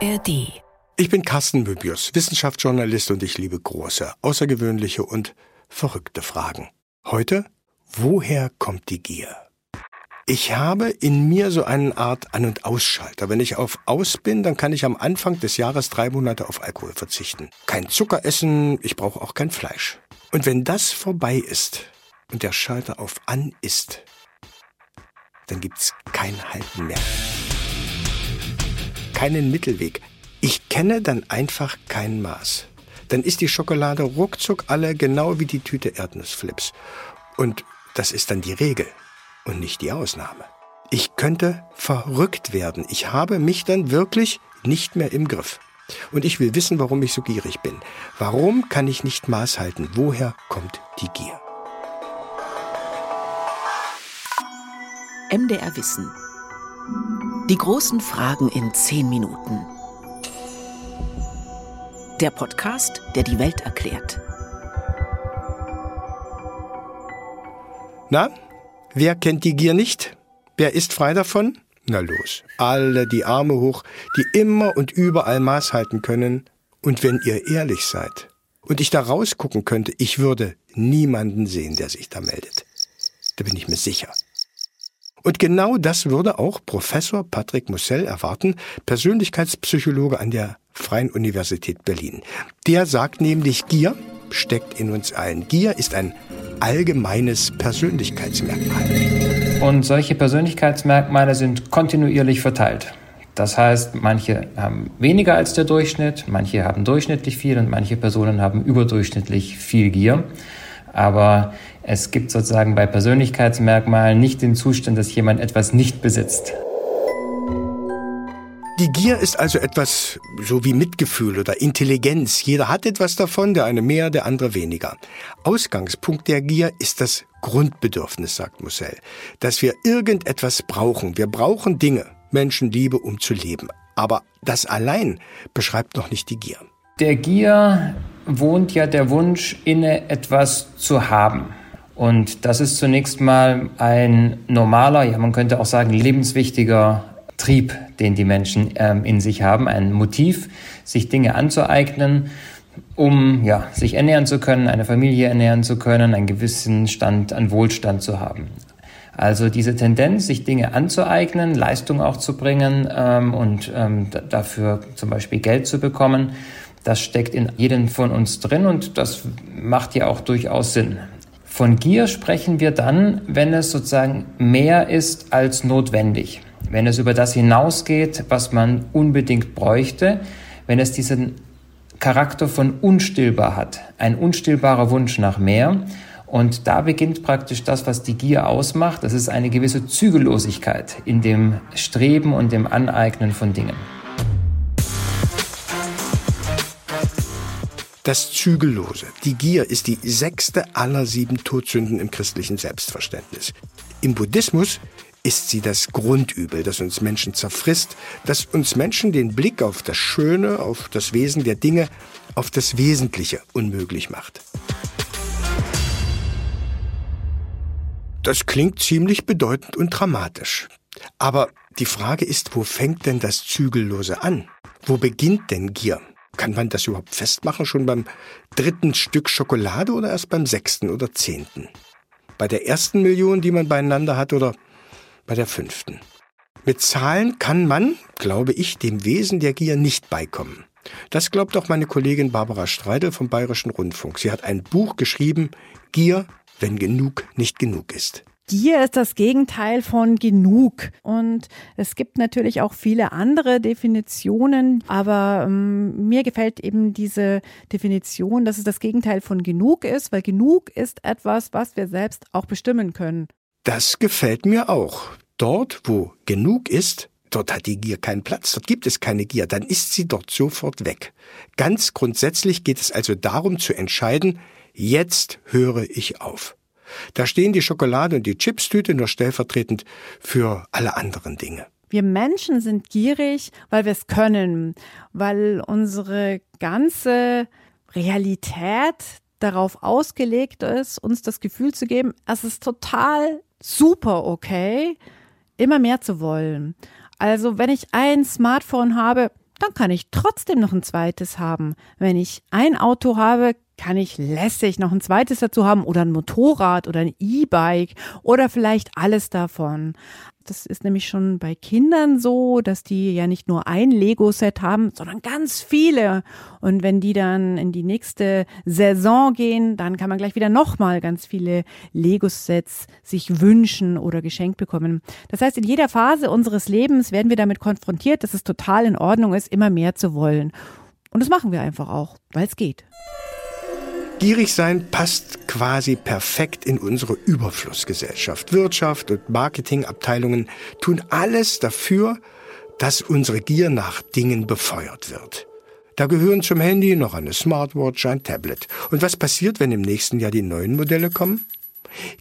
ARD. Ich bin Carsten Möbius, Wissenschaftsjournalist und ich liebe große, außergewöhnliche und verrückte Fragen. Heute, woher kommt die Gier? Ich habe in mir so eine Art An- und Ausschalter. Wenn ich auf Aus bin, dann kann ich am Anfang des Jahres drei Monate auf Alkohol verzichten. Kein Zucker essen, ich brauche auch kein Fleisch. Und wenn das vorbei ist und der Schalter auf An ist, dann gibt's kein Halten mehr. Keinen Mittelweg. Ich kenne dann einfach kein Maß. Dann ist die Schokolade ruckzuck alle genau wie die Tüte Erdnussflips. Und das ist dann die Regel und nicht die Ausnahme. Ich könnte verrückt werden. Ich habe mich dann wirklich nicht mehr im Griff. Und ich will wissen, warum ich so gierig bin. Warum kann ich nicht Maß halten? Woher kommt die Gier? MDR Wissen. Die großen Fragen in zehn Minuten. Der Podcast, der die Welt erklärt. Na, wer kennt die Gier nicht? Wer ist frei davon? Na los, alle die Arme hoch, die immer und überall Maß halten können. Und wenn ihr ehrlich seid und ich da rausgucken könnte, ich würde niemanden sehen, der sich da meldet. Da bin ich mir sicher. Und genau das würde auch Professor Patrick Mussel erwarten, Persönlichkeitspsychologe an der Freien Universität Berlin. Der sagt nämlich, Gier steckt in uns allen. Gier ist ein allgemeines Persönlichkeitsmerkmal. Und solche Persönlichkeitsmerkmale sind kontinuierlich verteilt. Das heißt, manche haben weniger als der Durchschnitt, manche haben durchschnittlich viel und manche Personen haben überdurchschnittlich viel Gier. Aber es gibt sozusagen bei Persönlichkeitsmerkmalen nicht den Zustand, dass jemand etwas nicht besitzt. Die Gier ist also etwas so wie Mitgefühl oder Intelligenz. Jeder hat etwas davon, der eine mehr, der andere weniger. Ausgangspunkt der Gier ist das Grundbedürfnis, sagt Mussel, dass wir irgendetwas brauchen. Wir brauchen Dinge, Menschenliebe, um zu leben. Aber das allein beschreibt noch nicht die Gier. Der Gier wohnt ja der Wunsch inne, etwas zu haben. Und das ist zunächst mal ein normaler, ja man könnte auch sagen lebenswichtiger Trieb, den die Menschen ähm, in sich haben, ein Motiv, sich Dinge anzueignen, um ja, sich ernähren zu können, eine Familie ernähren zu können, einen gewissen Stand an Wohlstand zu haben. Also diese Tendenz, sich Dinge anzueignen, Leistung auch zu bringen ähm, und ähm, dafür zum Beispiel Geld zu bekommen, das steckt in jedem von uns drin und das macht ja auch durchaus Sinn. Von Gier sprechen wir dann, wenn es sozusagen mehr ist als notwendig, wenn es über das hinausgeht, was man unbedingt bräuchte, wenn es diesen Charakter von unstillbar hat, ein unstillbarer Wunsch nach mehr. Und da beginnt praktisch das, was die Gier ausmacht. Das ist eine gewisse Zügellosigkeit in dem Streben und dem Aneignen von Dingen. Das Zügellose, die Gier, ist die sechste aller sieben Todsünden im christlichen Selbstverständnis. Im Buddhismus ist sie das Grundübel, das uns Menschen zerfrisst, das uns Menschen den Blick auf das Schöne, auf das Wesen der Dinge, auf das Wesentliche unmöglich macht. Das klingt ziemlich bedeutend und dramatisch. Aber die Frage ist, wo fängt denn das Zügellose an? Wo beginnt denn Gier? Kann man das überhaupt festmachen, schon beim dritten Stück Schokolade oder erst beim sechsten oder zehnten? Bei der ersten Million, die man beieinander hat oder bei der fünften? Mit Zahlen kann man, glaube ich, dem Wesen der Gier nicht beikommen. Das glaubt auch meine Kollegin Barbara Streidel vom Bayerischen Rundfunk. Sie hat ein Buch geschrieben, Gier, wenn genug nicht genug ist. Gier ist das Gegenteil von genug. Und es gibt natürlich auch viele andere Definitionen, aber ähm, mir gefällt eben diese Definition, dass es das Gegenteil von genug ist, weil genug ist etwas, was wir selbst auch bestimmen können. Das gefällt mir auch. Dort, wo genug ist, dort hat die Gier keinen Platz, dort gibt es keine Gier, dann ist sie dort sofort weg. Ganz grundsätzlich geht es also darum zu entscheiden, jetzt höre ich auf. Da stehen die Schokolade und die Chipstüte nur stellvertretend für alle anderen Dinge. Wir Menschen sind gierig, weil wir es können, weil unsere ganze Realität darauf ausgelegt ist, uns das Gefühl zu geben, es ist total super okay, immer mehr zu wollen. Also wenn ich ein Smartphone habe, dann kann ich trotzdem noch ein zweites haben. Wenn ich ein Auto habe, kann ich lässig noch ein zweites dazu haben oder ein Motorrad oder ein E-Bike oder vielleicht alles davon. Das ist nämlich schon bei Kindern so, dass die ja nicht nur ein Lego-Set haben, sondern ganz viele. Und wenn die dann in die nächste Saison gehen, dann kann man gleich wieder nochmal ganz viele Lego-Sets sich wünschen oder geschenkt bekommen. Das heißt, in jeder Phase unseres Lebens werden wir damit konfrontiert, dass es total in Ordnung ist, immer mehr zu wollen. Und das machen wir einfach auch, weil es geht. Gierig sein passt quasi perfekt in unsere Überflussgesellschaft. Wirtschaft und Marketingabteilungen tun alles dafür, dass unsere Gier nach Dingen befeuert wird. Da gehören zum Handy noch eine Smartwatch, ein Tablet. Und was passiert, wenn im nächsten Jahr die neuen Modelle kommen?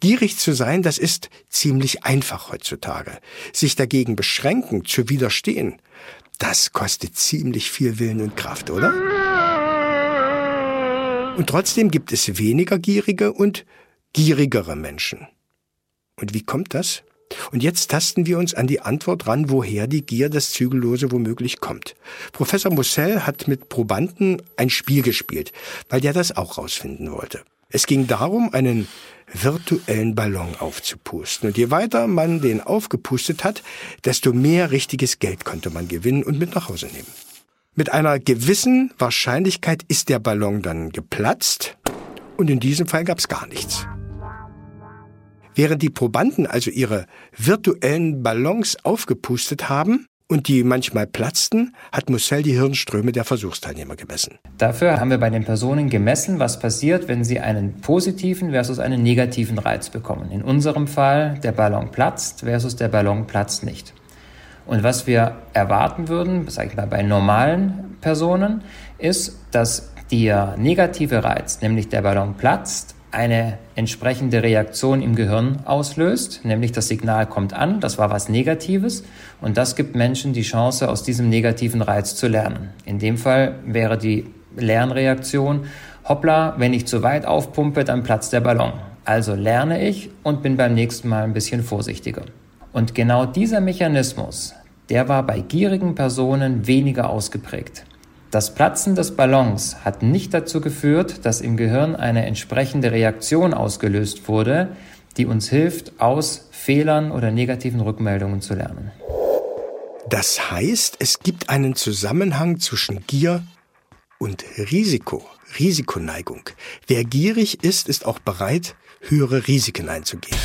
Gierig zu sein, das ist ziemlich einfach heutzutage. Sich dagegen beschränken, zu widerstehen, das kostet ziemlich viel Willen und Kraft, oder? Und trotzdem gibt es weniger gierige und gierigere Menschen. Und wie kommt das? Und jetzt tasten wir uns an die Antwort ran, woher die Gier, das Zügellose womöglich kommt. Professor Mussel hat mit Probanden ein Spiel gespielt, weil der das auch rausfinden wollte. Es ging darum, einen virtuellen Ballon aufzupusten. Und je weiter man den aufgepustet hat, desto mehr richtiges Geld konnte man gewinnen und mit nach Hause nehmen. Mit einer gewissen Wahrscheinlichkeit ist der Ballon dann geplatzt und in diesem Fall gab es gar nichts. Während die Probanden also ihre virtuellen Ballons aufgepustet haben und die manchmal platzten, hat Mussel die Hirnströme der Versuchsteilnehmer gemessen. Dafür haben wir bei den Personen gemessen, was passiert, wenn sie einen positiven versus einen negativen Reiz bekommen. In unserem Fall der Ballon platzt versus der Ballon platzt nicht. Und was wir erwarten würden, sage ich mal bei normalen Personen, ist, dass der negative Reiz, nämlich der Ballon platzt, eine entsprechende Reaktion im Gehirn auslöst, nämlich das Signal kommt an, das war was Negatives und das gibt Menschen die Chance, aus diesem negativen Reiz zu lernen. In dem Fall wäre die Lernreaktion, hoppla, wenn ich zu weit aufpumpe, dann platzt der Ballon. Also lerne ich und bin beim nächsten Mal ein bisschen vorsichtiger. Und genau dieser Mechanismus, der war bei gierigen Personen weniger ausgeprägt. Das Platzen des Ballons hat nicht dazu geführt, dass im Gehirn eine entsprechende Reaktion ausgelöst wurde, die uns hilft, aus Fehlern oder negativen Rückmeldungen zu lernen. Das heißt, es gibt einen Zusammenhang zwischen Gier und Risiko, Risikoneigung. Wer gierig ist, ist auch bereit, höhere Risiken einzugehen.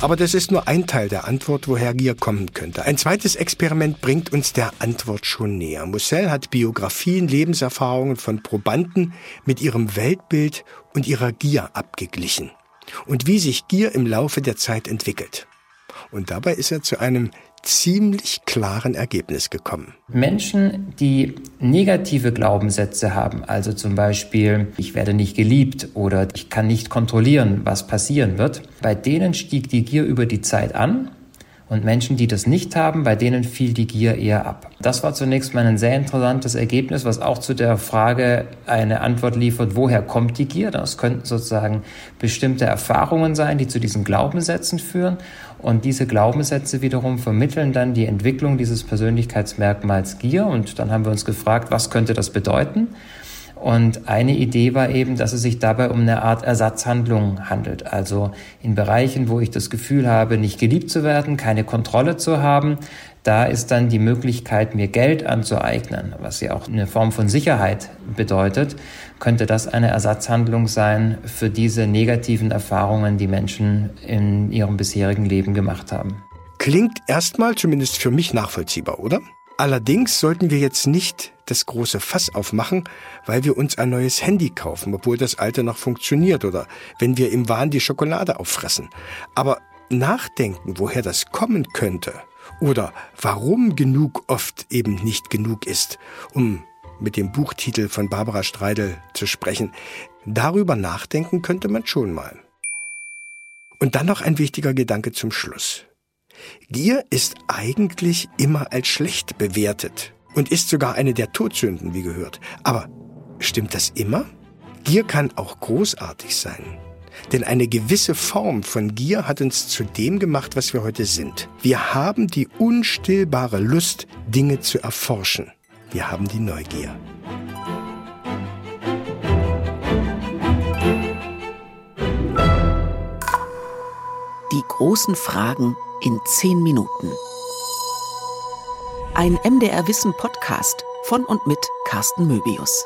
Aber das ist nur ein Teil der Antwort, woher Gier kommen könnte. Ein zweites Experiment bringt uns der Antwort schon näher. Mussel hat Biografien, Lebenserfahrungen von Probanden mit ihrem Weltbild und ihrer Gier abgeglichen. Und wie sich Gier im Laufe der Zeit entwickelt. Und dabei ist er zu einem ziemlich klaren Ergebnis gekommen. Menschen, die negative Glaubenssätze haben, also zum Beispiel, ich werde nicht geliebt oder ich kann nicht kontrollieren, was passieren wird, bei denen stieg die Gier über die Zeit an und Menschen, die das nicht haben, bei denen fiel die Gier eher ab. Das war zunächst mal ein sehr interessantes Ergebnis, was auch zu der Frage eine Antwort liefert, woher kommt die Gier? Das könnten sozusagen bestimmte Erfahrungen sein, die zu diesen Glaubenssätzen führen. Und diese Glaubenssätze wiederum vermitteln dann die Entwicklung dieses Persönlichkeitsmerkmals Gier. Und dann haben wir uns gefragt, was könnte das bedeuten? Und eine Idee war eben, dass es sich dabei um eine Art Ersatzhandlung handelt. Also in Bereichen, wo ich das Gefühl habe, nicht geliebt zu werden, keine Kontrolle zu haben, da ist dann die Möglichkeit, mir Geld anzueignen, was ja auch eine Form von Sicherheit bedeutet, könnte das eine Ersatzhandlung sein für diese negativen Erfahrungen, die Menschen in ihrem bisherigen Leben gemacht haben. Klingt erstmal zumindest für mich nachvollziehbar, oder? Allerdings sollten wir jetzt nicht das große Fass aufmachen, weil wir uns ein neues Handy kaufen, obwohl das alte noch funktioniert oder wenn wir im Wahn die Schokolade auffressen. Aber nachdenken, woher das kommen könnte oder warum genug oft eben nicht genug ist, um mit dem Buchtitel von Barbara Streidel zu sprechen, darüber nachdenken könnte man schon mal. Und dann noch ein wichtiger Gedanke zum Schluss. Gier ist eigentlich immer als schlecht bewertet und ist sogar eine der Todsünden, wie gehört. Aber stimmt das immer? Gier kann auch großartig sein. Denn eine gewisse Form von Gier hat uns zu dem gemacht, was wir heute sind. Wir haben die unstillbare Lust, Dinge zu erforschen. Wir haben die Neugier. Die großen Fragen in zehn Minuten. Ein MDR Wissen Podcast von und mit Carsten Möbius.